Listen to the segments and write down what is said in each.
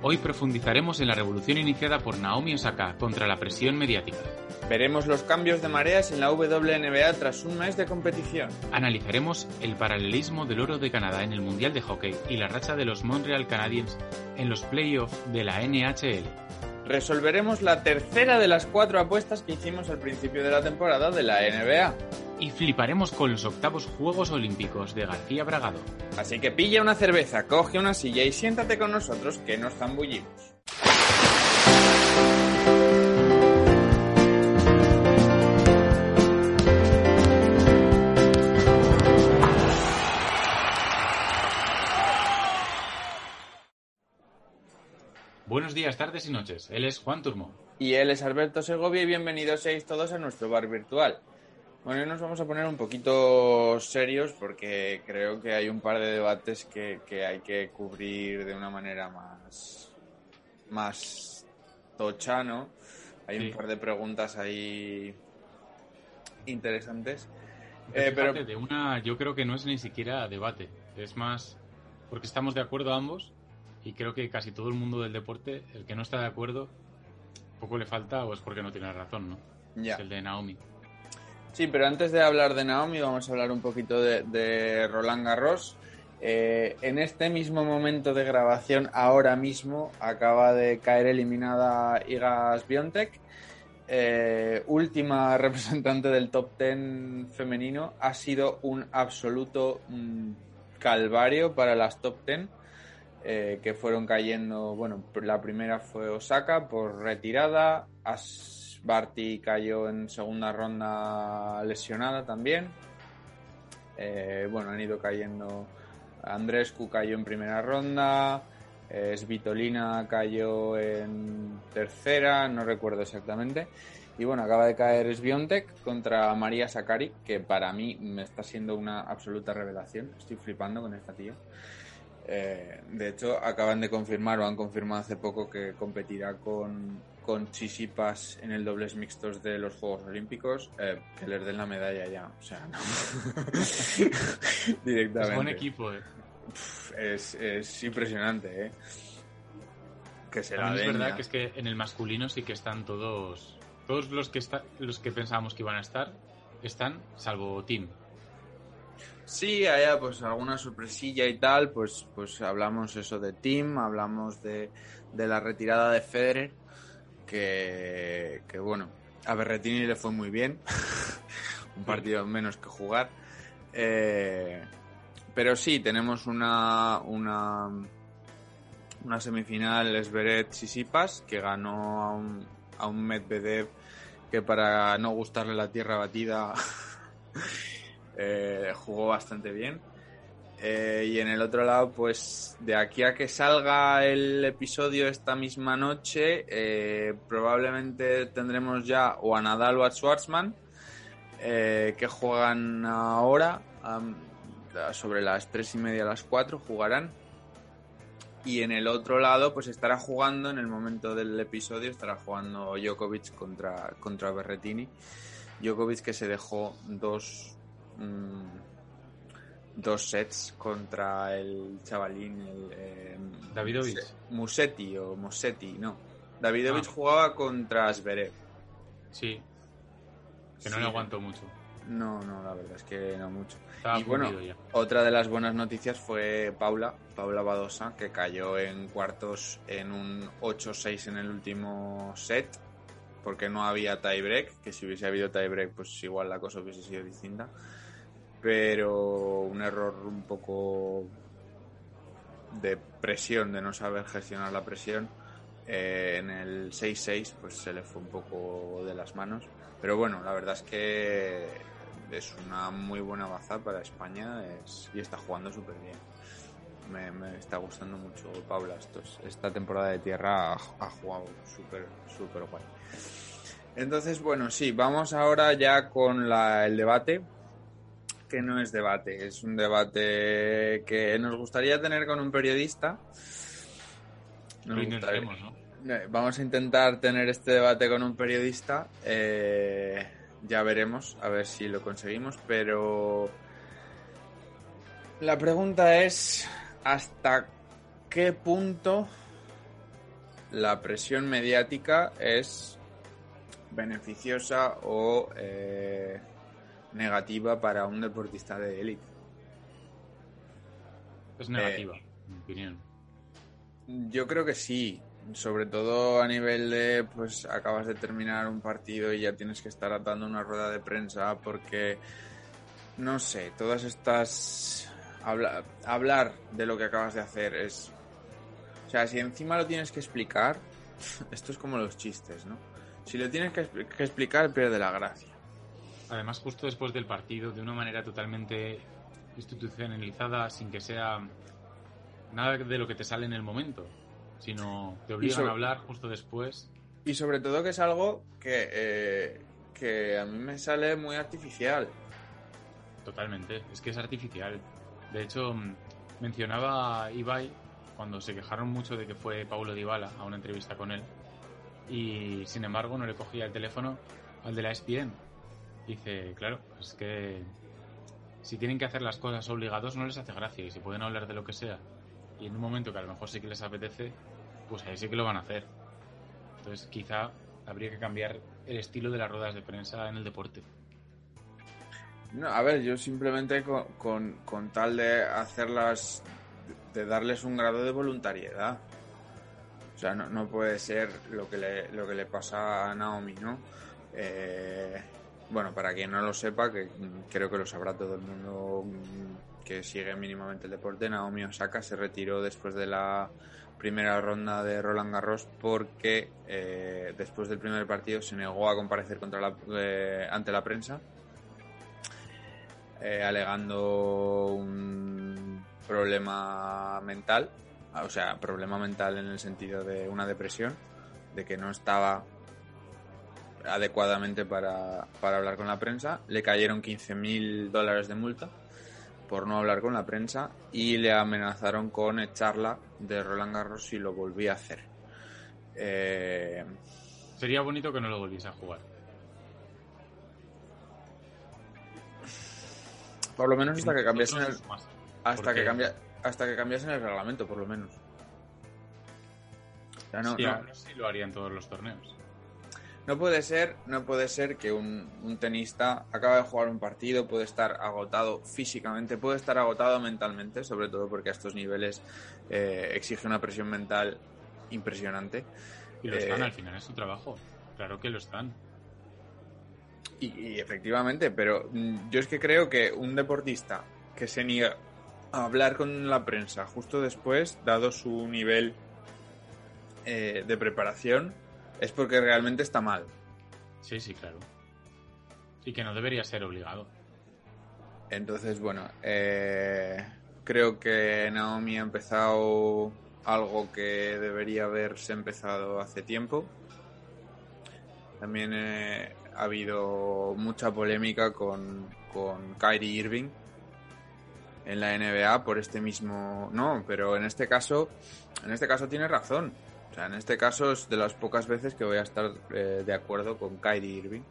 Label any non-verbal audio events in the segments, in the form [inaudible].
Hoy profundizaremos en la revolución iniciada por Naomi Osaka contra la presión mediática. Veremos los cambios de mareas en la WNBA tras un mes de competición. Analizaremos el paralelismo del oro de Canadá en el Mundial de Hockey y la racha de los Montreal Canadiens en los playoffs de la NHL. Resolveremos la tercera de las cuatro apuestas que hicimos al principio de la temporada de la NBA. Y fliparemos con los octavos Juegos Olímpicos de García Bragado. Así que pilla una cerveza, coge una silla y siéntate con nosotros que nos zambullimos. Buenos días, tardes y noches. Él es Juan Turmo. Y él es Alberto Segovia y bienvenidos seis todos a nuestro bar virtual. Bueno, hoy nos vamos a poner un poquito serios porque creo que hay un par de debates que, que hay que cubrir de una manera más, más tocha, ¿no? Hay Sí. un par de preguntas ahí interesantes. Eh, Eh, pero de una, yo creo que no es ni siquiera debate. Es más, porque estamos de acuerdo ambos y creo que casi todo el mundo del deporte, el que no está de acuerdo, poco le falta o es porque no tiene razón, ¿no? ya. Es el de Naomi. Sí, pero antes de hablar de Naomi, vamos a hablar un poquito de, Roland Garros. Eh, en este mismo momento de grabación, ahora mismo, acaba de caer eliminada Iga Swiatek. Eh, última [laughs] representante del top 10 femenino. Ha sido un absoluto mm, calvario para las top 10. eh, que fueron cayendo, bueno, la primera fue Osaka por retirada, Barty cayó en segunda ronda lesionada también, Eh, bueno, han ido cayendo, Andrescu cayó en primera ronda, eh, Svitolina cayó en tercera, no recuerdo exactamente. Y bueno, acaba de caer Sviontek contra María Sakari, que para mí me está siendo una absoluta revelación. Estoy flipando con esta tía. Eh, de hecho, acaban de confirmar o han confirmado hace poco que competirá con, con Chisipas en el dobles mixtos de los Juegos Olímpicos. Eh, que les den la medalla ya. O sea, no. Directamente. [laughs] Es buen equipo, eh. Es, es impresionante, ¿eh? Que se la También es den verdad ya. que es que en el masculino sí que están todos. Todos los que está, los que pensábamos que iban a estar están, salvo Tim. Sí, haya pues alguna sorpresilla y tal, pues, pues hablamos eso de Team, hablamos de, de la retirada de Federer, que, que bueno, a Berretini le fue muy bien, [laughs] un partido menos que jugar. Eh, pero sí, tenemos una, una, una semifinal Esberet Sisipas, que ganó a un, a un Medvedev que para no gustarle la tierra batida [laughs] eh, jugó bastante bien. Eh, y en el otro lado, pues de aquí a que salga el episodio esta misma noche, eh, probablemente tendremos ya o a Nadal o a Schwartzman, eh, que juegan ahora, sobre las tres y media a las 4 jugarán. Y en el otro lado, pues estará jugando, en el momento del episodio, estará jugando Djokovic contra, contra Berretini. Djokovic que se dejó dos, mm, dos sets contra el chavalín, el, eh, Davidovich. Muse- Musetti o Mosetti, no. Davidovich Ah. jugaba contra Zverev. Sí, que no Sí. le aguantó mucho. No, no, la verdad es que no mucho. Estaba Y bueno, ya. Otra de las buenas noticias fue Paula, Paula Badosa, que cayó en cuartos en un 8-6 en el último set, porque no había tiebreak, que si hubiese habido tiebreak, pues igual la cosa hubiese sido distinta. Pero un error un poco de presión, de no saber gestionar la presión. eh, en el 6-6, pues se le fue un poco de las manos. Pero bueno, la verdad es que es una muy buena baza para España es- y está jugando súper bien. Me, está gustando mucho Paula. Esta temporada de tierra ha, ha jugado súper, súper guay. Entonces, bueno, sí, vamos ahora ya con la- el debate, que no es debate, es un debate que nos gustaría tener con un periodista. Lo intentaremos, ¿no? eh, Vamos a intentar tener este debate con un periodista. eh, ya veremos, a ver si lo conseguimos. Pero La pregunta es, ¿hasta qué punto la presión mediática es beneficiosa o eh, negativa para un deportista de élite? Es negativa, en mi opinión. Yo creo que sí, sobre todo a nivel de, pues acabas de terminar un partido y ya tienes que estar atando una rueda de prensa porque, no sé, todas estas... hablar de lo que acabas de hacer es... O sea, si encima lo tienes que explicar, [laughs] esto es como los chistes, ¿no? Si lo tienes que, que explicar, pierde la gracia. Además, justo después del partido, de una manera totalmente institucionalizada, sin que sea nada de lo que te sale en el momento, sino te obligan a hablar justo después. Y sobre todo que es algo que, eh, que a mí me sale muy artificial. Totalmente, es que es artificial. De hecho, mm, mencionaba Ibai cuando se quejaron mucho de que fue Paulo Dybala a una entrevista con él y sin embargo no le cogía el teléfono al de la ESPN. Dice, claro, es que si tienen que hacer las cosas obligados no les hace gracia y si pueden hablar de lo que sea y en un momento que a lo mejor sí que les apetece, pues ahí sí que lo van a hacer. Entonces quizá habría que cambiar el estilo de las ruedas de prensa en el deporte. No, a ver, yo simplemente con, con, tal de hacerlas, de darles un grado de voluntariedad. O sea, no, no puede ser lo que, le, lo que le pasa a Naomi, ¿no? Eh, bueno, para quien no lo sepa, que creo que lo sabrá todo el mundo que sigue mínimamente el deporte, Naomi Osaka se retiró después de la primera ronda de Roland Garros porque eh, después del primer partido se negó a comparecer contra la, eh, ante la prensa, eh, alegando un problema mental, o sea, problema mental en el sentido de una depresión, de que no estaba adecuadamente para, para hablar con la prensa. Le cayeron 15.000 dólares de multa por no hablar con la prensa y le amenazaron con echarla de Roland Garros si lo volvía a hacer. Eh, Sería bonito que no lo volviese a jugar. Por lo menos hasta que cambiasen el, hasta que cambia, hasta que cambiasen el reglamento, por lo menos. Ya no, no. sí lo harían todos los torneos. No puede ser, no puede ser que un, tenista acabe de jugar un partido, puede estar agotado físicamente, puede estar agotado mentalmente, sobre todo porque a estos niveles eh, exige una presión mental impresionante. Y lo están, eh, al final es su trabajo. Claro que lo están. Y, efectivamente, pero mm, yo es que creo que un deportista que se niega a hablar con la prensa justo después, dado su nivel eh, de preparación, es porque realmente está mal. Sí, sí, claro. Y que no debería ser obligado. Entonces, bueno, eh, creo que Naomi ha empezado algo que debería haberse empezado hace tiempo. También eh, ha habido mucha polémica con, con Kyrie Irving en la NBA por este mismo. No, pero en este caso, en este caso tiene razón en este caso es de las pocas veces que voy a estar eh, de acuerdo con Kyrie Irving.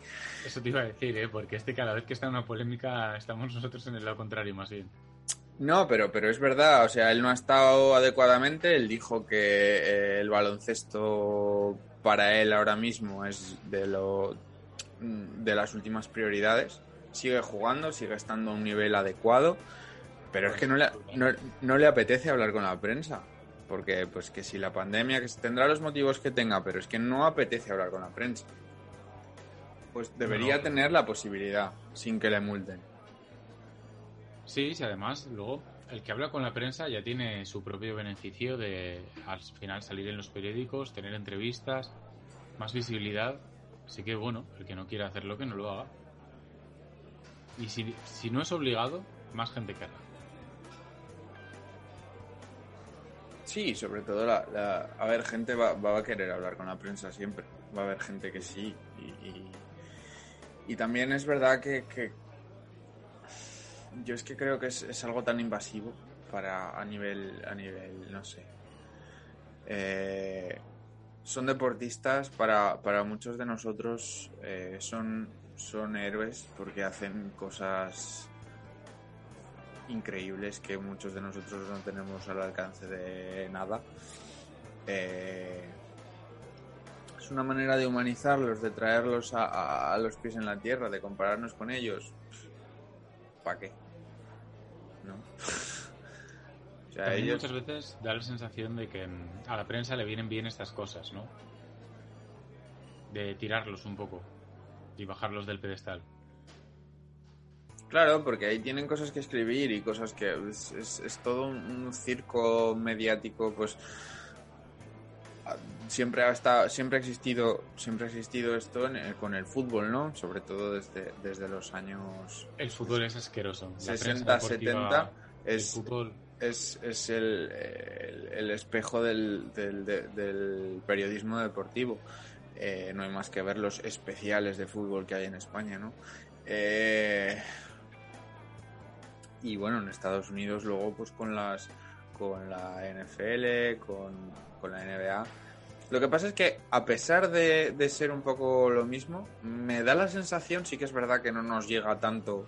Eso te iba a decir, ¿eh? porque este cada vez que está en una polémica estamos nosotros en el lado contrario más bien. No, pero, pero es verdad, o sea, él no ha estado adecuadamente, él dijo que eh, el baloncesto para él ahora mismo es de, lo, de las últimas prioridades, sigue jugando, sigue estando a un nivel adecuado, pero es que no le, no le apetece hablar con la prensa porque pues que si la pandemia, que tendrá los motivos que tenga, pero es que no apetece hablar con la prensa. Pues debería tener la posibilidad, sin que le multen. Sí, sí, además, luego el que habla con la prensa ya tiene su propio beneficio de al final salir en los periódicos, tener entrevistas, más visibilidad. Así que bueno, el que no quiera hacerlo, que no lo haga. Y si, si no es obligado, más gente que haga. Sí, sobre todo, la, a ver, gente va, va, a querer hablar con la prensa siempre. Va a haber gente que sí. Y, y, también es verdad que, que, yo es que creo que es, es, algo tan invasivo para a nivel, a nivel, no sé. Eh, son deportistas, para, para muchos de nosotros eh, son, son héroes porque hacen cosas increíbles que muchos de nosotros no tenemos al alcance de nada. Eh, es una manera de humanizarlos, de traerlos a, los pies en la tierra, de compararnos con ellos. ¿Para qué? ¿No? [laughs] o sea, ellos... Muchas veces da la sensación de que a la prensa le vienen bien estas cosas, ¿no? De tirarlos un poco y bajarlos del pedestal. Claro, porque ahí tienen cosas que escribir y cosas que es, todo un, circo mediático, pues siempre ha estado, siempre ha existido, siempre ha existido esto con el fútbol, ¿no? Sobre todo desde, desde los años. El fútbol es asqueroso. 60, 70 es, es, es el, el, espejo del, del, periodismo deportivo. Eh, no hay más que ver los especiales de fútbol que hay en España, ¿no? Eh, y bueno, en Estados Unidos luego pues con las con la NFL, con, con la NBA. Lo que pasa es que a pesar de, de, ser un poco lo mismo, me da la sensación, sí que es verdad que no nos llega tanto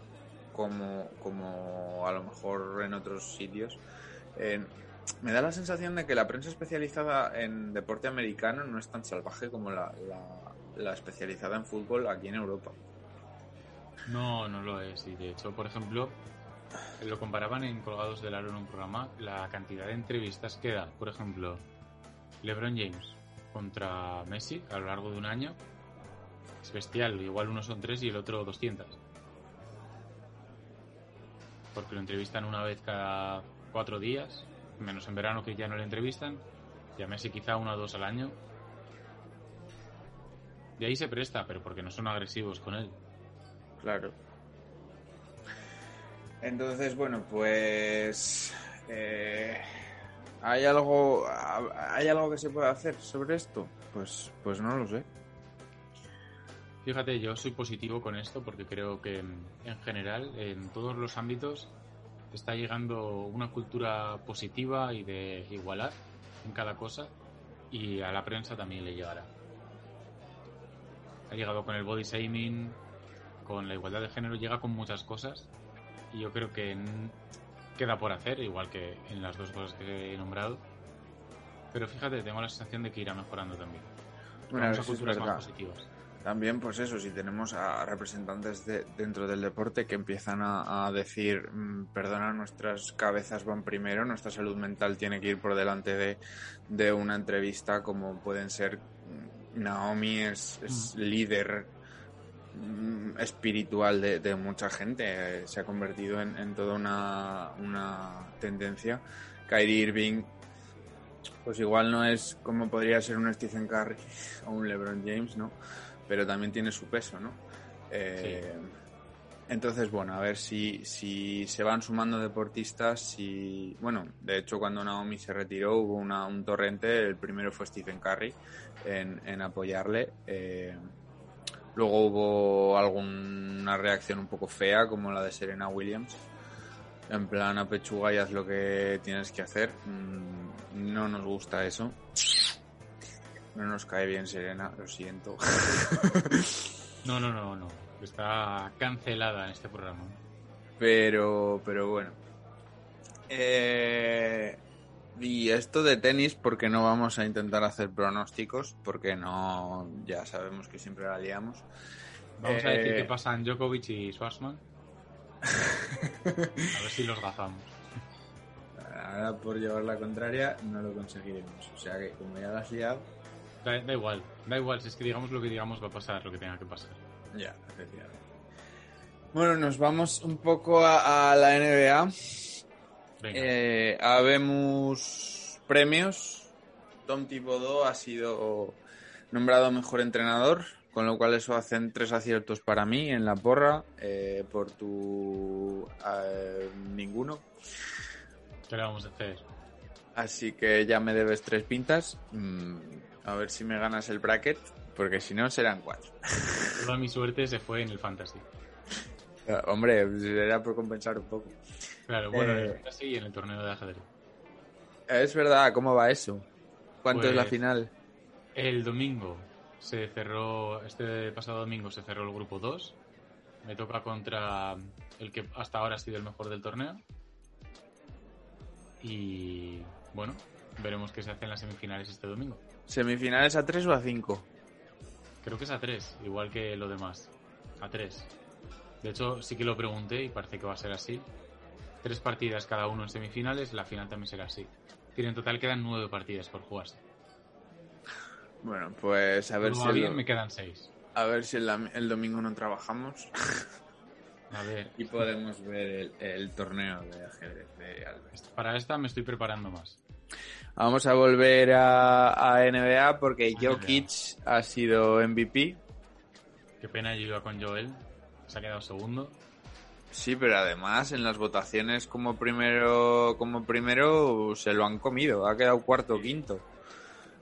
como, como a lo mejor en otros sitios. me da la sensación de que la prensa especializada en deporte americano no es tan salvaje como la, la, la especializada en fútbol aquí en Europa. No, no lo es. Y de hecho, por ejemplo, lo comparaban en Colgados del Aro en un programa, la cantidad de entrevistas que da, por ejemplo, LeBron James contra Messi a lo largo de un año es bestial. Igual uno son tres y el otro 200. Porque lo entrevistan una vez cada cuatro días, menos en verano que ya no le entrevistan, y a Messi quizá una o dos al año. De ahí se presta, pero porque no son agresivos con él. Claro. Entonces, bueno, pues... Eh, ¿Hay algo, ¿Hay algo que se pueda hacer sobre esto? Pues, pues no lo sé. Fíjate, yo soy positivo con esto porque creo que en general, en todos los ámbitos, está llegando una cultura positiva y de igualar en cada cosa y a la prensa también le llegará. Ha llegado con el body shaming, con la igualdad de género, llega con muchas cosas y yo creo que queda por hacer, igual que en las dos cosas que he nombrado. Pero fíjate, tengo la sensación de que irá mejorando también. Bueno, a culturas más positivas. También, pues eso, si tenemos a representantes de, dentro del deporte que empiezan a, decir, mm, perdona, nuestras cabezas van primero, nuestra salud mental tiene que ir por delante de, de una entrevista, como pueden ser mm, Naomi es, es mm. líder espiritual de, mucha gente. Se ha convertido en, toda una, una, tendencia. Kyrie Irving, pues igual no es como podría ser un Stephen Curry o un LeBron James, ¿no? Pero también tiene su peso, ¿no? Eh, entonces, bueno, a ver si, si se van sumando deportistas. Si, bueno, de hecho, cuando Naomi se retiró hubo una, un torrente. El primero fue Stephen Curry en, en apoyarle. Eh, Luego hubo alguna reacción un poco fea, como la de Serena Williams. En plan, a pechuga y haz lo que tienes que hacer. Mm, no nos gusta eso. No nos cae bien Serena, lo siento. [laughs] No, no, no, no. Está cancelada en este programa. Pero, pero bueno. Eh, y esto de tenis, porque no vamos a intentar hacer pronósticos, porque no, ya sabemos que siempre la liamos. Vamos a decir qué eh, pasan Djokovic y Schwarzman. [laughs] a ver si los gafamos. Ahora por llevar la contraria no lo conseguiremos. O sea que como ya la has liado... Da, igual, da igual, si es que digamos lo que digamos va a pasar, lo que tenga que pasar. Ya, efectivamente. Bueno, nos vamos un poco a la NBA. Eh, habemos premios. Tom Thibodeau ha sido nombrado mejor entrenador, con lo cual eso hacen tres aciertos para mí en la porra. Eh, por tu eh, ninguno. ¿Qué le vamos a hacer? Así que ya me debes tres pintas. Mm, a ver si me ganas el bracket, porque si no serán cuatro. Toda mi suerte se fue en el fantasy. [laughs] Hombre, era por compensar un poco. Claro, bueno, eh, en en el torneo de ajedrez. Es verdad, ¿cómo va eso? ¿Cuánto es la pues, final? El domingo se cerró, este pasado domingo se cerró el grupo 2. Me toca contra el que hasta ahora ha sido el mejor del torneo, Y bueno, veremos qué se hace en las semifinales este domingo. ¿Semifinales a 3 o a 5? Creo que es a 3, igual que lo demás. A 3. De hecho, sí que lo pregunté y parece que va a ser así. Tres partidas cada uno en semifinales, la final también será así. Decir, en total quedan nueve partidas por jugarse. Bueno, pues a ver Todo si bien, me quedan seis. a ver si el, el domingo no trabajamos [laughs] A ver, y podemos ver el, el torneo de ajedrez de para esta me estoy preparando más. Vamos a volver a, a NBA porque NBA. Jokic ha sido MVP. Qué pena yo iba con Joel, se ha quedado segundo. Sí, pero además en las votaciones como primero, como primero se lo han comido. Ha quedado cuarto o quinto.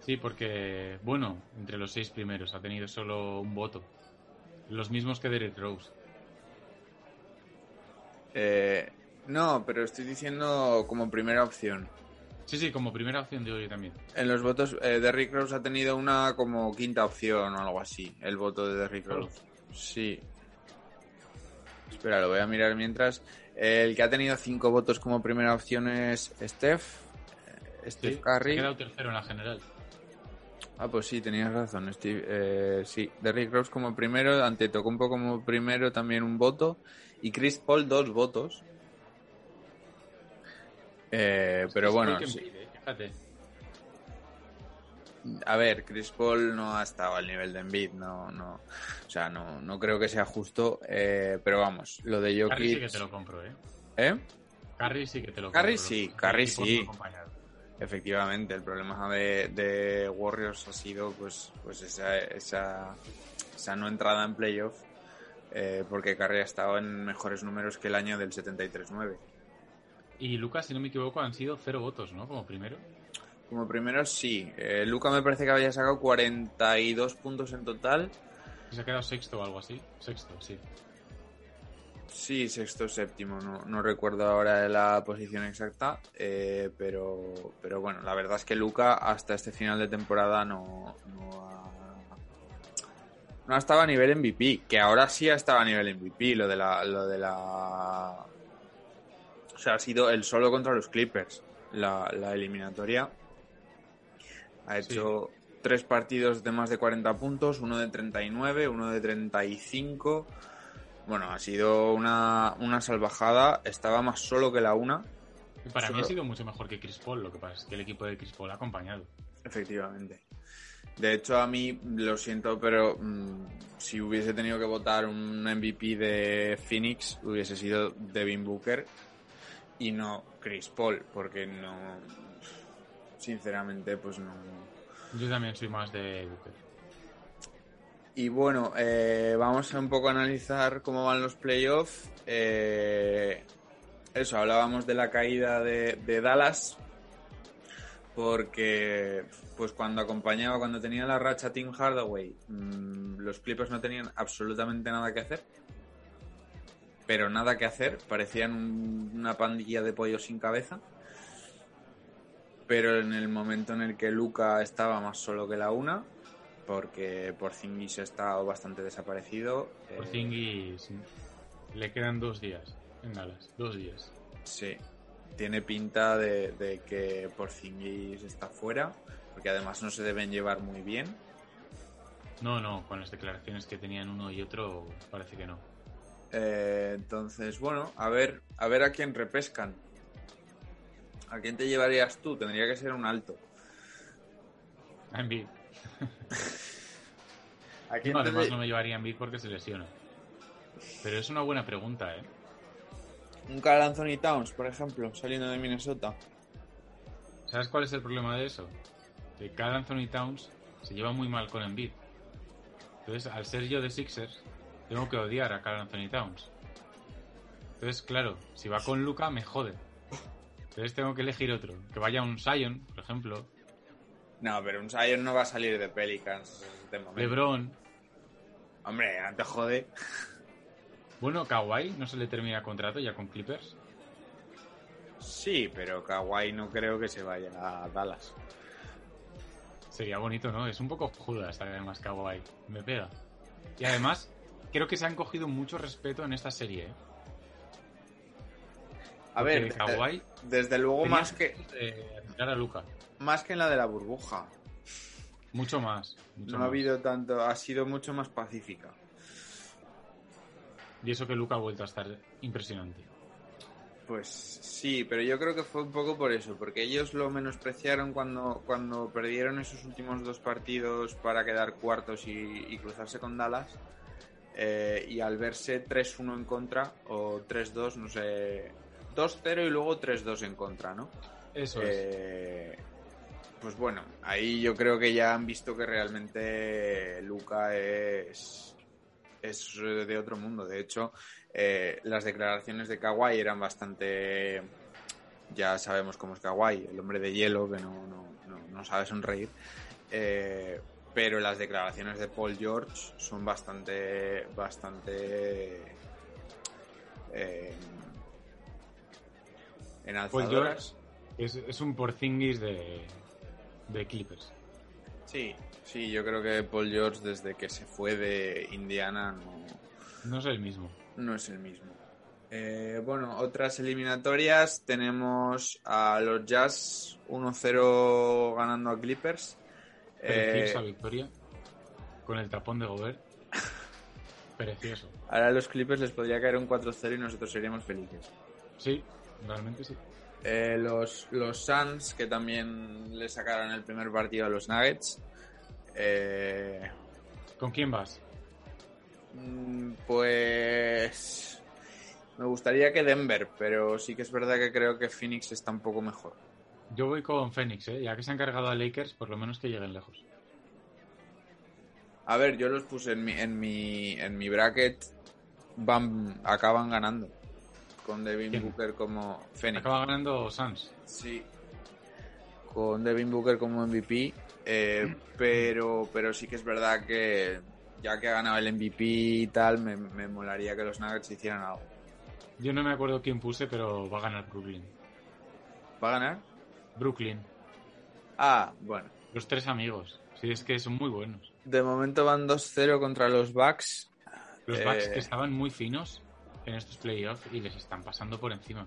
Sí, porque, bueno, entre los seis primeros ha tenido solo un voto. Los mismos que Derrick Rose. Eh, no, pero estoy diciendo como primera opción. Sí, sí, como primera opción de hoy también. En los votos, eh, Derrick Rose ha tenido una como quinta opción o algo así. El voto de Derrick. Rose. Sí. Espera, lo voy a mirar mientras. El que ha tenido cinco votos como primera opción es Steph. eh, Steph Sí, se ha Curry. quedado tercero en la general. Ah, pues sí, tenías razón. Steve, eh, sí, Derrick Rose como primero, Antetokounmpo como primero también un voto y Chris Paul dos votos. Eh, pero Es bueno, sí. Fíjate. A ver, Chris Paul no ha estado al nivel de Embiid, no, no, o sea, no, no creo que sea justo, eh, pero vamos, lo de Curry sí que Jokic, te lo compro, ¿eh? ¿eh? Curry sí que te lo Curry compro. sí, Curry sí. no acompañados. Efectivamente, el problema de, de Warriors ha sido pues, pues esa, esa, esa no entrada en playoff, eh, porque Curry ha estado en mejores números que el año del 73-9. Y Lucas, si no me equivoco, han sido cero votos, ¿no? Como primero. Como primero sí, eh, Luca me parece que había sacado 42 puntos en total, se ha quedado sexto o algo así. Sexto, sí. sí, sexto, séptimo, no, no recuerdo ahora la posición exacta, eh, pero, pero bueno, la verdad es que Luca hasta este final de temporada no, no ha no ha estado a nivel MVP, que ahora sí ha estado a nivel MVP, lo de la, lo de la, o sea, ha sido el solo contra los Clippers, la, la eliminatoria. Ha Sí. hecho tres partidos de más de 40 puntos, uno de 39, uno de 35. Bueno, ha sido una, una salvajada, estaba más solo que la una, Y para mí ha sido mucho mejor que Chris Paul. Lo que pasa es que el equipo de Chris Paul ha acompañado. Efectivamente. De hecho, a mí lo siento, pero mm, si hubiese tenido que votar un MVP de Phoenix, hubiese sido Devin Booker y no Chris Paul, porque no. Sinceramente, pues no. Yo también soy más de Booker. Y bueno, eh, vamos a un poco analizar cómo van los playoffs. Eh, eso, hablábamos de la caída de, de Dallas. Porque, pues cuando acompañaba, cuando tenía la racha Tim Hardaway, mm, los Clippers no tenían absolutamente nada que hacer. Pero nada que hacer, parecían un- una pandilla de pollos sin cabeza. Pero en el momento en el que Luca estaba más solo que la una, porque Porzingis ha estado bastante desaparecido. eh, Por Zingis le quedan dos días en Dallas. Dos días. Sí, tiene pinta de, de que Porzingis está fuera, porque además no se deben llevar muy bien. No, no, con las declaraciones que tenían uno y otro, parece que no. Eh, entonces, bueno, a ver, a ver a quién repescan. ¿A quién te llevarías tú? Tendría que ser un alto. A Embiid. ¿A quién No, te además no me llevaría a Embiid porque se lesiona. Pero es una buena pregunta, ¿eh? Un Carl Anthony Towns, por ejemplo, saliendo de Minnesota. ¿Sabes cuál es el problema de eso? Que Carl Anthony Towns se lleva muy mal con Embiid. Entonces, al ser yo de Sixers, tengo que odiar a Carl Anthony Towns. Entonces, claro, si va con Luca, me jode. Entonces tengo que elegir otro. Que vaya un Zion, por ejemplo. No, pero un Zion no va a salir de Pelicans de momento. LeBron. Hombre, te jode. Bueno, Kawhi no se le termina contrato ya con Clippers. Sí, pero Kawhi no creo que se vaya a Dallas. Sería bonito, ¿no? Es un poco Judas además Kawhi. Me pega. Y además, creo que se han cogido mucho respeto en esta serie. ¿eh? A ver, Kawhi desde, desde luego más que, eh, a Luca. más que en la de la burbuja. Mucho más. mucho No ha habido tanto, ha sido mucho más pacífica. Y eso que Luca ha vuelto a estar impresionante. Pues sí, pero yo creo que fue un poco por eso, porque ellos lo menospreciaron cuando, cuando perdieron esos últimos dos partidos para quedar cuartos y, y cruzarse con Dallas. Eh, y al verse 3-1 en contra, o 3-2, no sé, 2-0 y luego 3-2 en contra, ¿no? Eso es. Eh, pues bueno, ahí yo creo que ya han visto que realmente Luca es, es de otro mundo. De hecho, eh, las declaraciones de Kawhi eran bastante... Ya sabemos cómo es Kawhi, el hombre de hielo que no, no, no, no sabe sonreír. Eh, pero las declaraciones de Paul George son bastante... bastante... Eh, Paul enalzadoras. George es, es un Porzingis de, de Clippers. Sí, sí, yo creo que Paul George desde que se fue de Indiana no, No es el mismo. no es el mismo. Eh, bueno, otras eliminatorias tenemos a los Jazz 1-0 ganando a Clippers. Preciosa Eh, victoria. Con el tapón de Gobert. [laughs] Precioso. ahora a los Clippers les podría caer un 4-0 y nosotros seríamos felices. Sí, realmente sí. Eh, los, los Suns, que también le sacaron el primer partido a los Nuggets. Eh, ¿Con quién vas? Mm, Pues me gustaría que Denver, pero sí que es verdad que creo que Phoenix está un poco mejor. Yo voy con Phoenix, ¿eh? ya que se han cargado a Lakers, por lo menos que lleguen lejos. A ver, yo los puse en mi en mi en mi bracket van acaban ganando con Devin ¿Quién? Booker como Phoenix. Acaba ganando Suns. Sí. Con Devin Booker como MVP, eh, [clears throat] pero pero sí que es verdad que ya que ha ganado el MVP y tal, me, me molaría que los Nuggets hicieran algo. Yo no me acuerdo quién puse, pero va a ganar Brooklyn. ¿Va a ganar? Brooklyn. Ah, bueno. Los tres amigos. Sí, es que son muy buenos. De momento van 2-0 contra los Bucks. Los Eh, Bucks que estaban muy finos en estos playoffs y les están pasando por encima.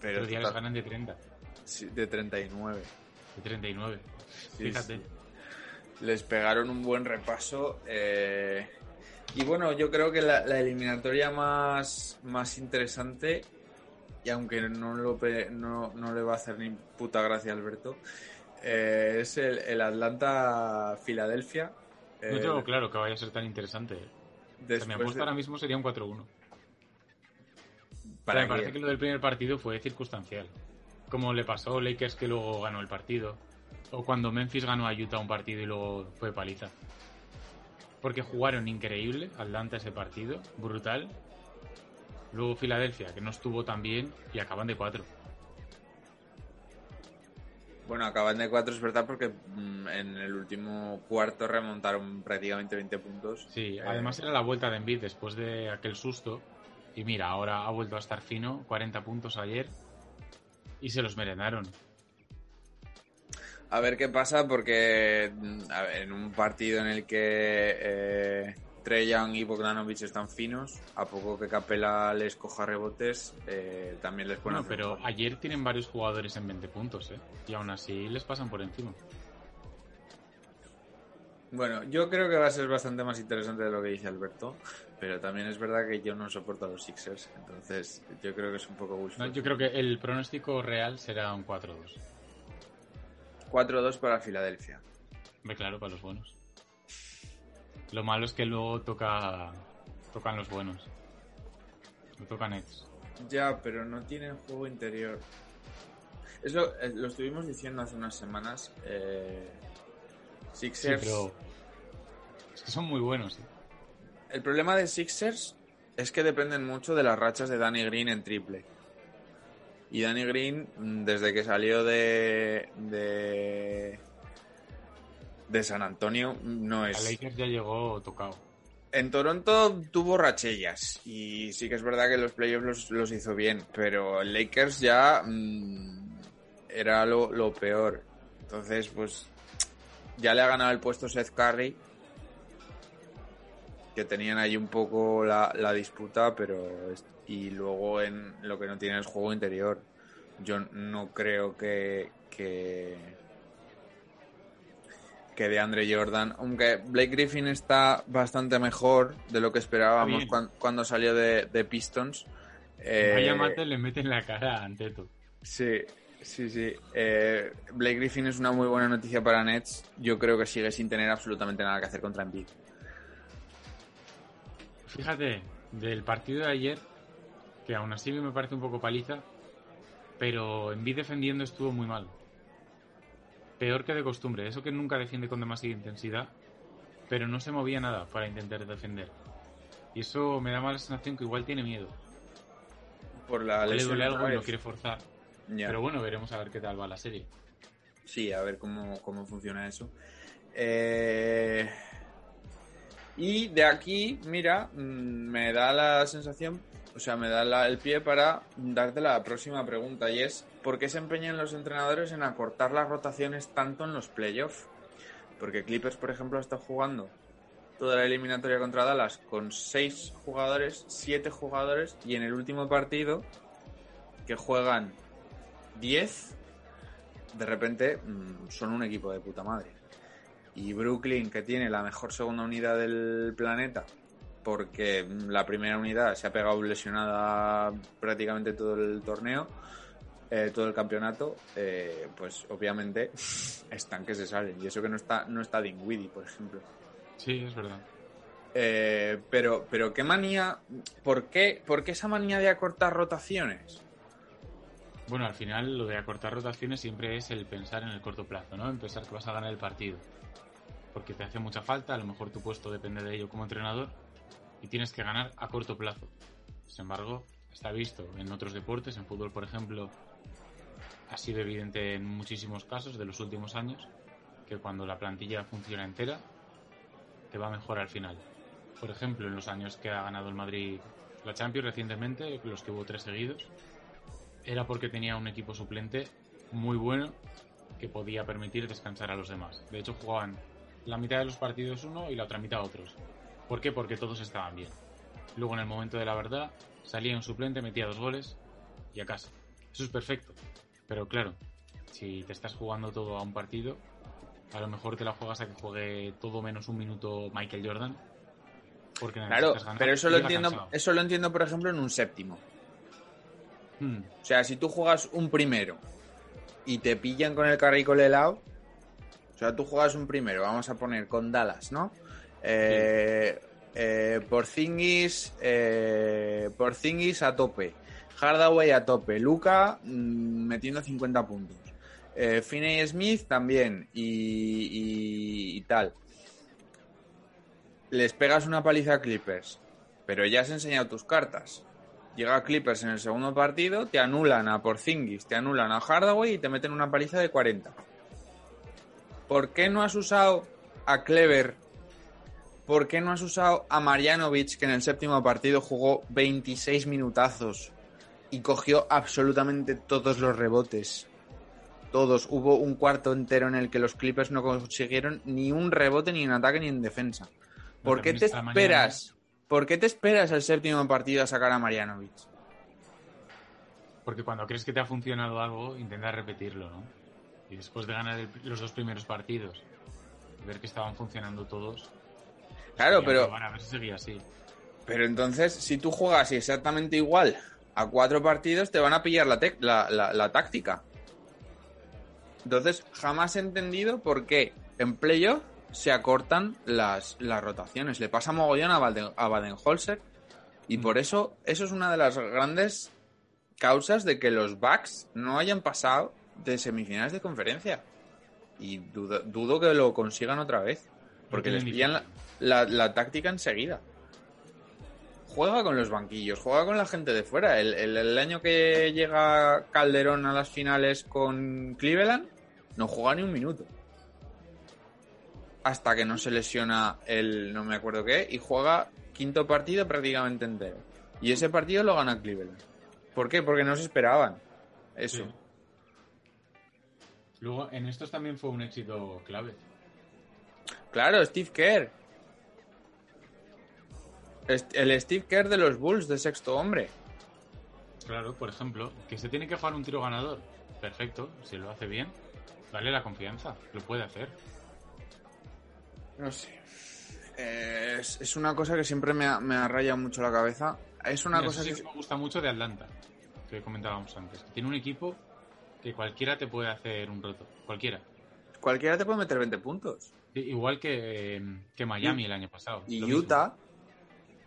Pero Otro día está- les ganan de 30, sí, de 39. de 39. Sí, Fíjate. sí. Les pegaron un buen repaso. eh, Y bueno, yo creo que la, la eliminatoria más, más interesante, y aunque no, lo, no, no le va a hacer ni puta gracia a Alberto, eh, es el, el Atlanta-Filadelfia. No Eh, tengo claro que vaya a ser tan interesante. O sea, mi después apuesta de- ahora mismo sería un 4-1. ¿Para me parece que lo del primer partido fue circunstancial. Como le pasó a Lakers que luego ganó el partido. O cuando Memphis ganó a Utah un partido y luego fue paliza. Porque jugaron increíble Atlanta ese partido, brutal. Luego Filadelfia, que no estuvo tan bien, y acaban de 4. Bueno, acaban de 4, es verdad, porque mm, en el último cuarto remontaron prácticamente 20 puntos. Sí, Eh, además era la vuelta de Embiid después de aquel susto. Y mira, ahora ha vuelto a estar fino, 40 puntos ayer. Y se los merendaron. A ver qué pasa, porque mm, a ver, en un partido en el que eh, Young y Bogdanovic están finos, a poco que Capela les coja rebotes, eh, también les ponen. Bueno, pero ayer tienen varios jugadores en 20 puntos, ¿eh? Y aún así les pasan por encima. Bueno, yo creo que va a ser bastante más interesante de lo que dice Alberto, pero también es verdad que yo no soporto a los Sixers, entonces yo creo que es un poco No, wishful. yo creo que el pronóstico real será un 4-2. 4-2 para Filadelfia. Hombre, claro, para los buenos. Lo malo es que luego toca tocan los buenos. No tocan Nets. Ya, pero no tienen juego interior. Eso eh, lo estuvimos diciendo hace unas semanas. eh, Sí, Sixers. pero es que son muy buenos. ¿eh? El problema de Sixers es que dependen mucho de las rachas de Danny Green en triple. Y Danny Green, mm, desde que salió de. de. de San Antonio, no A es. Lakers ya llegó tocado. En Toronto tuvo rachellas y sí que es verdad que los playoffs los, los hizo bien, pero en Lakers ya mm, era lo, lo peor. Entonces, pues ya le ha ganado el puesto Seth Curry. Que tenían ahí un poco la, la disputa, pero y luego en lo que no tiene es juego interior. Yo no creo que, que, que de Andre Jordan, aunque Blake Griffin está bastante mejor de lo que esperábamos cuando, salió de, Pistons. Eh, Mate le mete en la cara a Anteto. Sí, sí, sí. Eh, Blake Griffin es una muy buena noticia para Nets. Yo creo que sigue sin tener absolutamente nada que hacer contra Embiid. Fíjate, del partido de ayer, que aún así me parece un poco paliza, pero Embiid defendiendo estuvo muy mal. Peor que de costumbre, eso que nunca defiende con demasiada intensidad, pero no se movía nada para intentar defender. Y eso me da más la sensación que igual tiene miedo. Por la le duele algo y no quiere forzar. Pero bueno, veremos a ver qué tal va la serie. Sí, a ver cómo, cómo funciona eso. Eh, y de aquí, mira, mm, me da la sensación, o sea, me da el pie para darte la próxima pregunta y es, ¿por qué se empeñan los entrenadores en acortar las rotaciones tanto en los playoffs? Porque Clippers, por ejemplo, está jugando toda la eliminatoria contra Dallas con seis jugadores, siete jugadores y en el último partido que juegan 10, de repente mm, son un equipo de puta madre y Brooklyn, que tiene la mejor segunda unidad del planeta, porque la primera unidad se ha pegado lesionada prácticamente todo el torneo, eh, todo el campeonato, eh, pues obviamente [laughs] están que se salen. Y eso que no está, no está Dinwiddie, por ejemplo. Sí, es verdad. Eh, pero, pero qué manía, ¿por qué, ¿por qué esa manía de acortar rotaciones? Bueno, al final lo de acortar rotaciones siempre es el pensar en el corto plazo, ¿no? En pensar que vas a ganar el partido porque te hace mucha falta, a lo mejor tu puesto depende de ello como entrenador y tienes que ganar a corto plazo. Sin embargo, está visto en otros deportes, en fútbol por ejemplo, ha sido evidente en muchísimos casos de los últimos años que cuando la plantilla funciona entera te va mejor al final. Por ejemplo, en los años que ha ganado el Madrid la Champions recientemente, los que hubo tres seguidos, era porque tenía un equipo suplente muy bueno que podía permitir descansar a los demás. De hecho, jugaban la mitad de los partidos uno y la otra mitad otros. ¿Por qué? Porque todos estaban bien. Luego en el momento de la verdad salía un suplente, metía dos goles y a casa. Eso es perfecto. Pero claro, si te estás jugando todo a un partido, a lo mejor te la juegas a que juegue todo menos un minuto Michael Jordan. Porque claro, pero eso lo entiendo, eso lo entiendo por ejemplo en un séptimo. Hmm. O sea, si tú juegas un primero y te pillan con el carricol helado, o sea, tú juegas un primero, vamos a poner con Dallas, ¿no? Eh, eh, Porzingis, eh, a tope, Hardaway a tope, Luca mm, metiendo 50 puntos, eh, Finney Smith también y, y, tal. Les pegas una paliza a Clippers, pero ya has enseñado tus cartas. Llega Clippers en el segundo partido, te anulan a Porzingis, te anulan a Hardaway y te meten una paliza de 40. ¿Por qué no has usado a Clever? ¿Por qué no has usado a Marjanovic, que en el séptimo partido jugó 26 minutazos y cogió absolutamente todos los rebotes? Todos. Hubo un cuarto entero en el que los Clippers no consiguieron ni un rebote, ni en ataque, ni en defensa. ¿Por qué te esperas? ¿Por qué te esperas el séptimo partido a sacar a Marjanovic? Porque cuando crees que te ha funcionado algo, intenta repetirlo, ¿no? Y después de ganar los dos primeros partidos, ver que estaban funcionando todos. Claro, pero. a ver si seguía así. Pero entonces, si tú juegas exactamente igual a cuatro partidos, te van a pillar la, la, táctica. Entonces, jamás he entendido por qué en playoff se acortan las, las rotaciones. Le pasa mogollón a, Baden, a Baden-Holzer. Y mm. por eso, eso es una de las grandes causas de que los Bucks no hayan pasado de semifinales de conferencia. Y dudo, que lo consigan otra vez. Porque les pillan la, táctica enseguida. Juega con los banquillos, juega con la gente de fuera. El, año que llega Calderón a las finales con Cleveland, no juega ni un minuto. Hasta que no se lesiona el no me acuerdo qué y juega quinto partido prácticamente entero. Y ese partido lo gana Cleveland. ¿Por qué? Porque no se esperaban eso. Luego, en estos también fue un éxito clave. Claro, Steve Kerr. El Steve Kerr de los Bulls de sexto hombre. Claro, por ejemplo, que se tiene que jugar un tiro ganador. Perfecto, si lo hace bien, dale la confianza, lo puede hacer. No sé. es, una cosa que siempre me ha, me rayado mucho la cabeza. Es una cosa que... me gusta mucho de Atlanta, que comentábamos antes. Tiene un equipo que cualquiera te puede hacer un roto. Cualquiera. Cualquiera te puede meter 20 puntos. igual que, Miami el año pasado. Y Utah.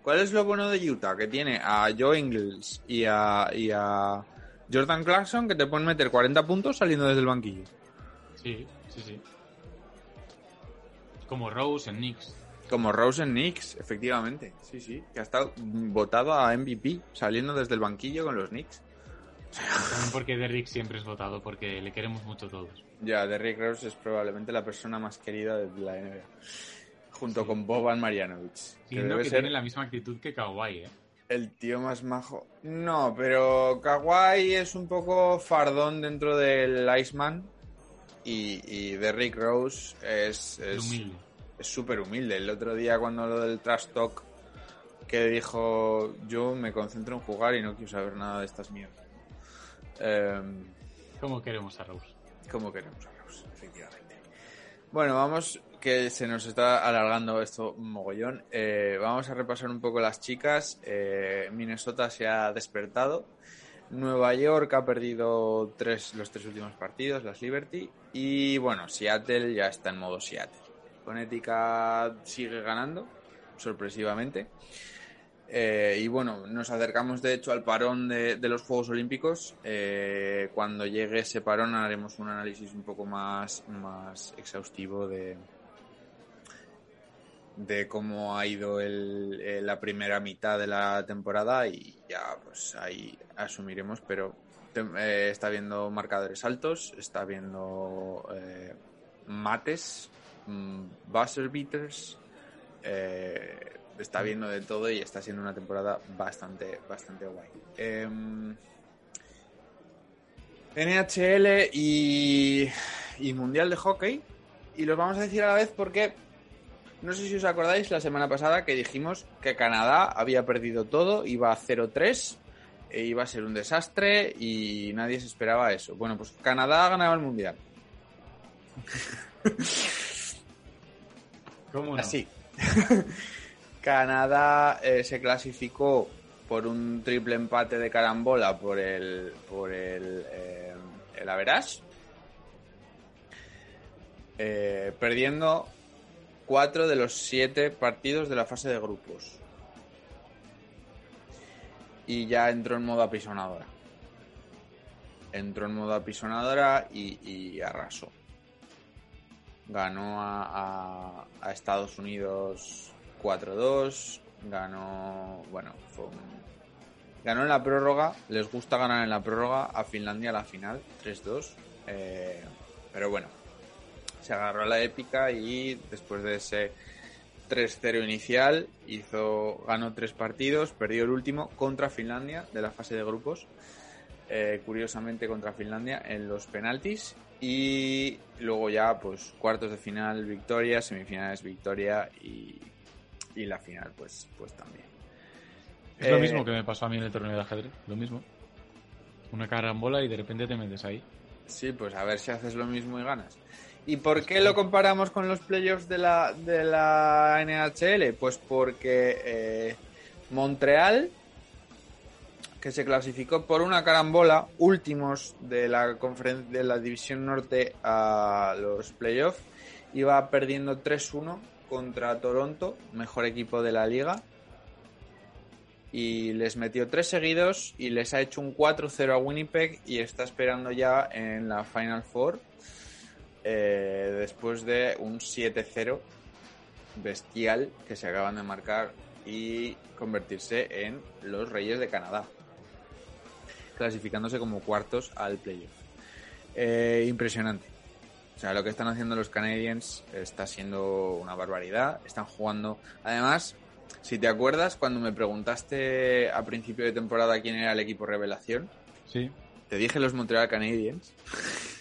¿Cuál es lo bueno de Utah? Que tiene a Joe Ingles y a, y a Jordan Clarkson que te pueden meter 40 puntos saliendo desde el banquillo. Sí, sí, sí. Como Rose en Knicks. Como Rose en Knicks, efectivamente. Sí, sí. Que ha estado votado a MVP saliendo desde el banquillo con los Knicks. También porque Derrick siempre es votado, porque le queremos mucho todos. Ya, Derrick Rose es probablemente la persona más querida de la NBA. Junto con Boban Marjanovic. Que, debe que tiene la misma actitud que Kawhi, ¿eh? El tío más majo. No, pero Kawhi es un poco fardón dentro del Iceman. Y, y Derrick Rose es. Es humilde. Es súper humilde. El otro día, cuando lo del trash talk, que dijo: Yo me concentro en jugar y no quiero saber nada de estas mierdas. Em, ¿Cómo queremos a Rose? ¿Cómo queremos a Rose? Efectivamente. Bueno, vamos, que se nos está alargando esto mogollón. Eh, vamos a repasar un poco las chicas. Eh, Minnesota se ha despertado. Nueva York ha perdido tres, los tres últimos partidos, las Liberty. Y bueno, Seattle ya está en modo Seattle. Connecticut sigue ganando, sorpresivamente. Eh, y bueno, nos acercamos de hecho al parón de, los Juegos Olímpicos. Eh, cuando llegue ese parón haremos un análisis un poco más, más exhaustivo de, de cómo ha ido el, la primera mitad de la temporada y ya pues ahí asumiremos, pero eh, está viendo marcadores altos, está viendo mates, mm, buzzer beaters, está viendo de todo y está siendo una temporada bastante, bastante guay. Em, NHL y, y Mundial de Hockey. Y los vamos a decir a la vez porque no sé si os acordáis la semana pasada que dijimos que Canadá había perdido todo, iba a 0-3, e iba a ser un desastre y nadie se esperaba eso. Bueno, pues Canadá ha ganado el Mundial. ¿Cómo no? Así. [laughs] Canadá eh, se clasificó por un triple empate de carambola por el por el, eh, el Average, eh, perdiendo cuatro de los siete partidos de la fase de grupos y ya entró en modo apisonadora. Entró en modo apisonadora y, arrasó. Ganó a Estados Unidos 4-2, ganó, bueno, ganó en la prórroga, les gusta ganar en la prórroga a Finlandia la final, 3-2, eh, pero bueno, se agarró a la épica y después de ese 3-0 inicial hizo, ganó tres partidos, perdió el último contra Finlandia de la fase de grupos, eh, curiosamente contra Finlandia en los penaltis y luego ya pues cuartos de final victoria, semifinales victoria y y la final pues, pues también. Es lo eh, mismo que me pasó a mí en el torneo de ajedrez, lo mismo. Una carambola y de repente te metes ahí. Sí, pues a ver si haces lo mismo y ganas. ¿Y por qué lo comparamos con los playoffs de la, de la NHL? Pues porque eh, Montreal, que se clasificó por una carambola, últimos de la, de la División Norte a los playoffs, iba perdiendo 3-1 contra Toronto, mejor equipo de la liga. Y les metió tres seguidos y les ha hecho un 4-0 a Winnipeg y está esperando ya en la Final Four eh, después de un 7-0 bestial que se acaban de marcar y convertirse en los Reyes de Canadá, clasificándose como cuartos al playoff. Eh, impresionante. O sea, lo que están haciendo los Canadiens está siendo una barbaridad. Están jugando. Además, si te acuerdas, cuando me preguntaste a principio de temporada quién era el equipo revelación, sí. te dije los Montreal Canadiens.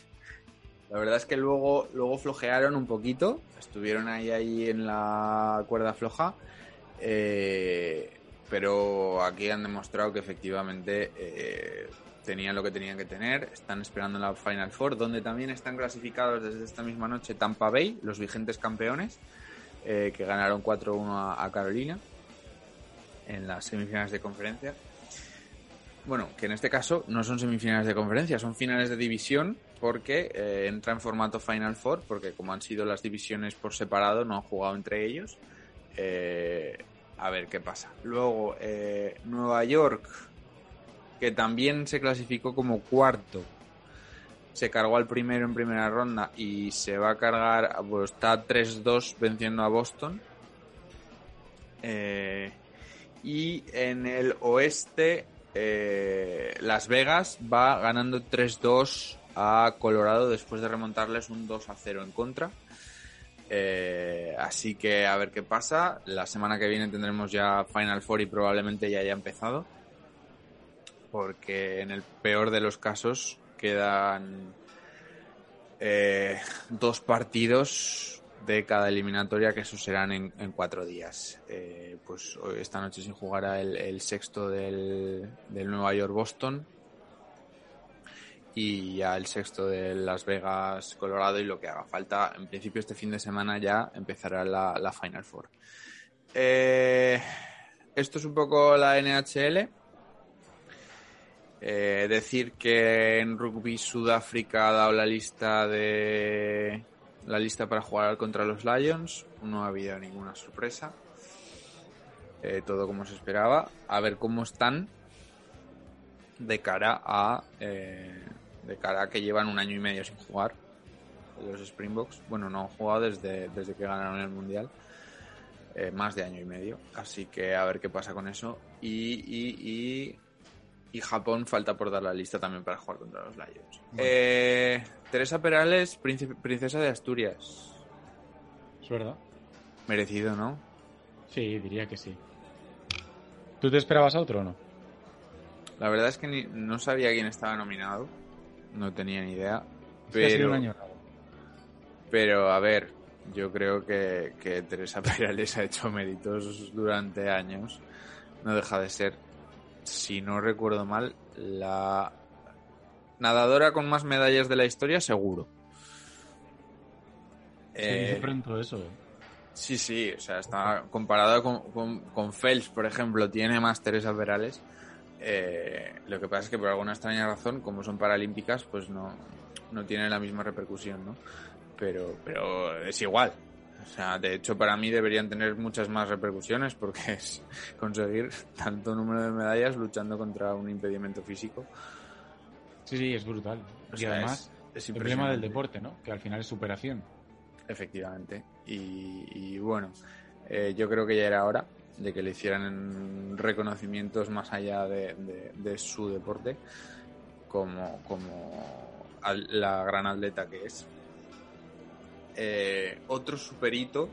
[laughs] la verdad es que luego, luego flojearon un poquito. Estuvieron ahí, ahí en la cuerda floja. Eh, pero aquí han demostrado que efectivamente eh, tenían lo que tenían que tener. Están esperando la Final Four, donde también están clasificados desde esta misma noche Tampa Bay, los vigentes campeones, eh, que ganaron 4-1 a, Carolina en las semifinales de conferencia. Bueno, que en este caso no son semifinales de conferencia, son finales de división porque eh, entra en formato Final Four, porque como han sido las divisiones por separado, no han jugado entre ellos. Eh, a ver qué pasa. Luego, Nueva York, que también se clasificó como cuarto, se cargó al primero en primera ronda y se va a cargar, está 3-2 venciendo a Boston. Eh, y en el oeste, eh, Las Vegas va ganando 3-2 a Colorado después de remontarles un 2-0 en contra. Eh, así que a ver qué pasa. La semana que viene tendremos ya Final Four y probablemente ya haya empezado. Porque en el peor de los casos quedan eh, dos partidos de cada eliminatoria que eso serán en, cuatro días. Eh, pues esta noche se jugará el, sexto del, del Nueva York Boston y ya el sexto de Las Vegas, Colorado y lo que haga falta. En principio este fin de semana ya empezará la, Final Four. Eh, esto es un poco la NHL. Eh, decir que en rugby Sudáfrica ha dado la lista de la lista para jugar contra los Lions. No ha habido ninguna sorpresa. Eh, todo como se esperaba. A ver cómo están de cara a de cara a que llevan un año y medio sin jugar los Springboks. Bueno, no han jugado desde, desde que ganaron el Mundial. Eh, más de año y medio. Así que a ver qué pasa con eso. Y, y, y, Japón falta por dar la lista también para jugar contra los Lions. Eh, Teresa Perales, princesa de Asturias. Es verdad. Merecido, ¿no? Sí, diría que sí. ¿Tú te esperabas a otro o no? La verdad es que no sabía quién estaba nominado no tenía ni idea. Pero, pero a ver, yo creo que, que Teresa [laughs] Perales ha hecho méritos durante años. No deja de ser, si no recuerdo mal, la nadadora con más medallas de la historia, seguro. Se eh, eso. ¿eh? Sí, sí, o sea, está comparado con, con, con Phelps, por ejemplo, tiene más Teresa Perales eh, lo que pasa es que por alguna extraña razón, como son paralímpicas, pues no, no tiene la misma repercusión, ¿no? Pero, pero es igual. O sea, de hecho, para mí deberían tener muchas más repercusiones porque [laughs] es conseguir tanto número de medallas luchando contra un impedimento físico. Sí, sí, es brutal. y además, es, el problema del deporte, ¿no? Que al final es superación. Efectivamente. Y, bueno, eh, yo creo que ya era hora de que le hicieran reconocimientos más allá de, su deporte como, como la gran atleta que es. Eh, otro superito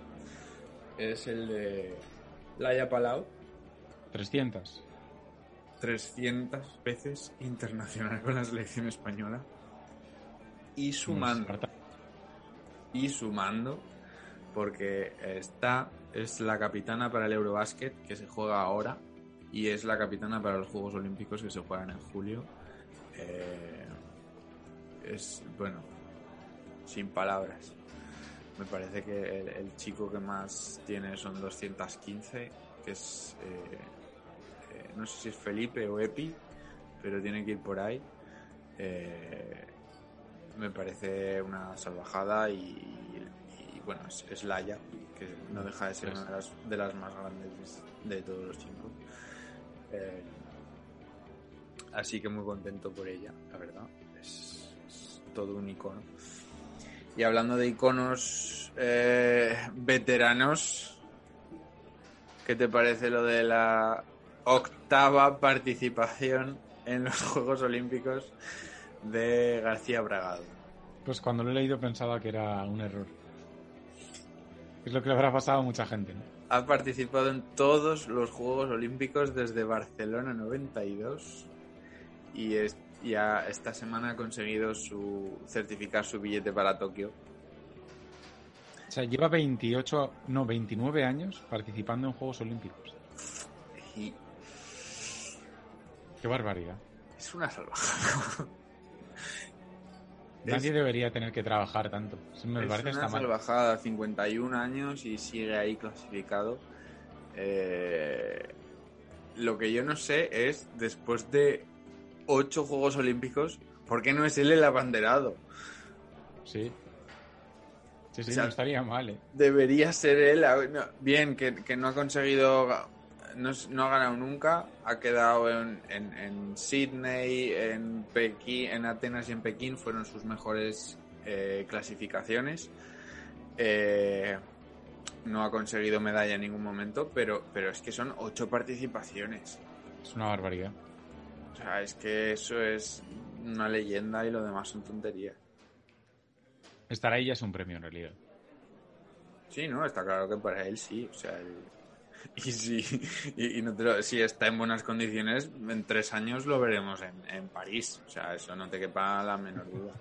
es el de Laia Palau. 300. 300 veces internacional con la selección española. Y sumando. Y sumando porque está, es la capitana para el Eurobasket que se juega ahora y es la capitana para los Juegos Olímpicos que se juegan en julio. Eh, es, bueno, sin palabras. Me parece que el, chico que más tiene son 215, que es, eh, eh, no sé si es Felipe o Epi, pero tiene que ir por ahí. me parece una salvajada y bueno, es, Laia, que no deja de ser una de las, más grandes de todos los chicos. Eh, así que muy contento por ella, la verdad. Es, todo un icono. Y hablando de iconos eh, veteranos, ¿qué te parece lo de la octava participación en los [laughs] Juegos Olímpicos de García Bragado? Pues cuando lo he leído pensaba que era un error. Es lo que le habrá pasado a mucha gente, ¿no? Ha participado en todos los Juegos Olímpicos desde Barcelona 92 y ya esta semana ha conseguido su certificar su billete para Tokio. sea, lleva 28, no, 29 años participando en Juegos Olímpicos. Y Qué barbaridad. es una salvajada. [laughs] Nadie debería tener que trabajar tanto. Me es parece una mal. salvajada, 51 años y sigue ahí clasificado. Eh, lo que yo no sé es, después de 8 Juegos Olímpicos, ¿por qué no es él el abanderado? Sí. Sí, sí, O sea, no estaría mal, ¿eh? Debería ser él. bien, que, que no ha conseguido. No, no ha ganado nunca. Ha quedado en, en, en Sydney, en Pekín, en Atenas y en Pekín. Fueron sus mejores eh, clasificaciones. Eh, no ha conseguido medalla en ningún momento, pero, pero es que son ocho participaciones. Es una barbaridad. O sea, es que eso es una leyenda y lo demás son tonterías. Estar ahí ya es un premio en realidad. Sí, no, está claro que para él sí. O sea, él- [laughs] y si, y, y no te lo- si está en buenas condiciones, en tres años lo veremos en, en París. O sea, eso no te quepa la menor duda.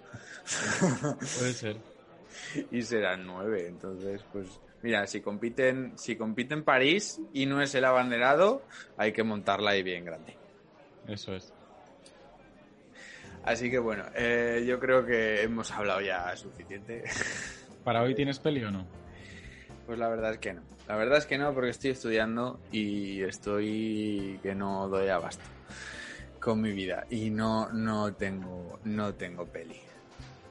[laughs] Puede ser. y serán nueve. Entonces, pues, mira, si compiten, si compite en París y no es el abanderado, hay que montarla ahí bien grande. Eso es. Así que bueno, eh, yo creo que hemos hablado ya suficiente. [laughs] ¿Para hoy tienes peli o no? Pues la verdad es que no. La verdad es que no, porque estoy estudiando y estoy que no doy abasto con mi vida y no no tengo no tengo peli.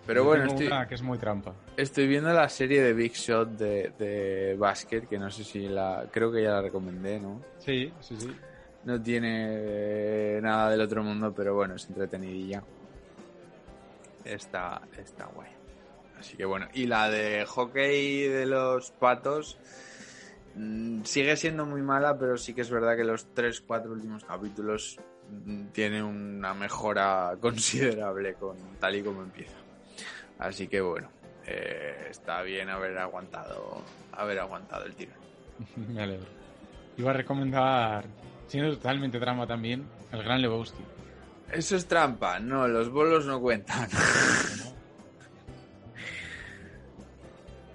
Pero Yo bueno, estoy, una que es muy trampa. estoy viendo la serie de Big Shot de, de básquet, que no sé si la creo que ya la recomendé, ¿no? Sí, sí, sí. No tiene eh, nada del otro mundo, pero bueno, es entretenidilla. Está, está guay. Así que bueno, y la de hockey de los patos mm, sigue siendo muy mala, pero sí que es verdad que los 3-4 últimos capítulos mm, tienen una mejora [laughs] considerable con tal y como empieza. Así que bueno, eh, está bien haber aguantado, haber aguantado el tiro. [laughs] Me alegro. Iba a recomendar, siendo totalmente trampa también, el Gran Lebowski. Eso es trampa, no, los bolos no cuentan.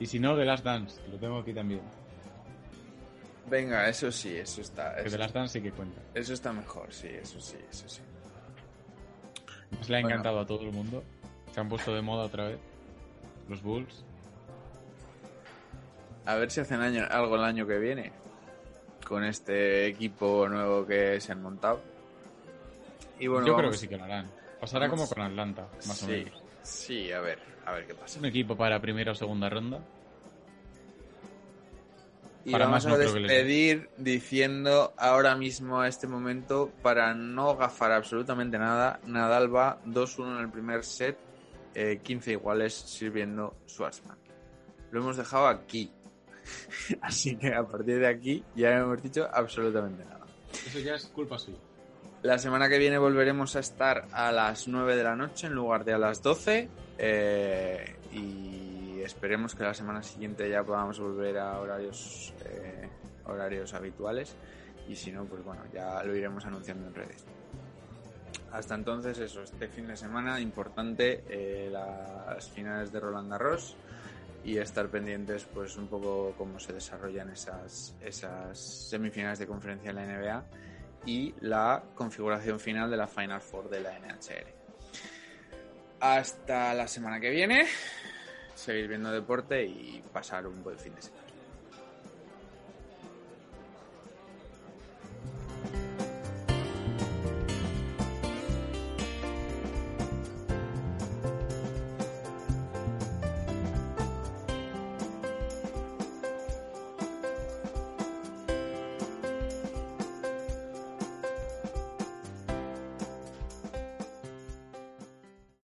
Y si no, The Last Dance, que lo tengo aquí también. Venga, eso sí, eso está. Que The Last Dance sí que cuenta. eso está mejor, sí, eso sí, eso sí. Pues le ha Bueno. encantado a todo el mundo. Se han puesto de moda otra vez. Los Bulls. A ver si hacen año- algo el año que viene con este equipo nuevo que se han montado. Y bueno, Yo creo que sí que lo harán. Pasará como con Atlanta, más o sí, menos. Sí, a ver, a ver qué pasa. un equipo para primera o segunda ronda. Y para vamos más a no despedir diciendo ahora mismo a este momento, para no gafar absolutamente nada, Nadal va 2-1 en el primer set, eh, 15 iguales sirviendo Schwarzman. Lo hemos dejado aquí. [laughs] Así que a partir de aquí ya no hemos dicho absolutamente nada. Eso ya es culpa suya. La semana que viene volveremos a estar a las 9 de la noche en lugar de a las 12. eh, y esperemos que la semana siguiente ya podamos volver a horarios, eh, horarios habituales. Y si no, pues bueno, ya lo iremos anunciando en redes. Hasta entonces, eso, este fin de semana importante, eh, las finales de Roland Garros y estar pendientes pues un poco cómo se desarrollan esas, esas semifinales de conferencia en la NBA y la configuración final de la Final Four de la NHL. Hasta la semana que viene, seguir viendo deporte y pasar un buen fin de semana.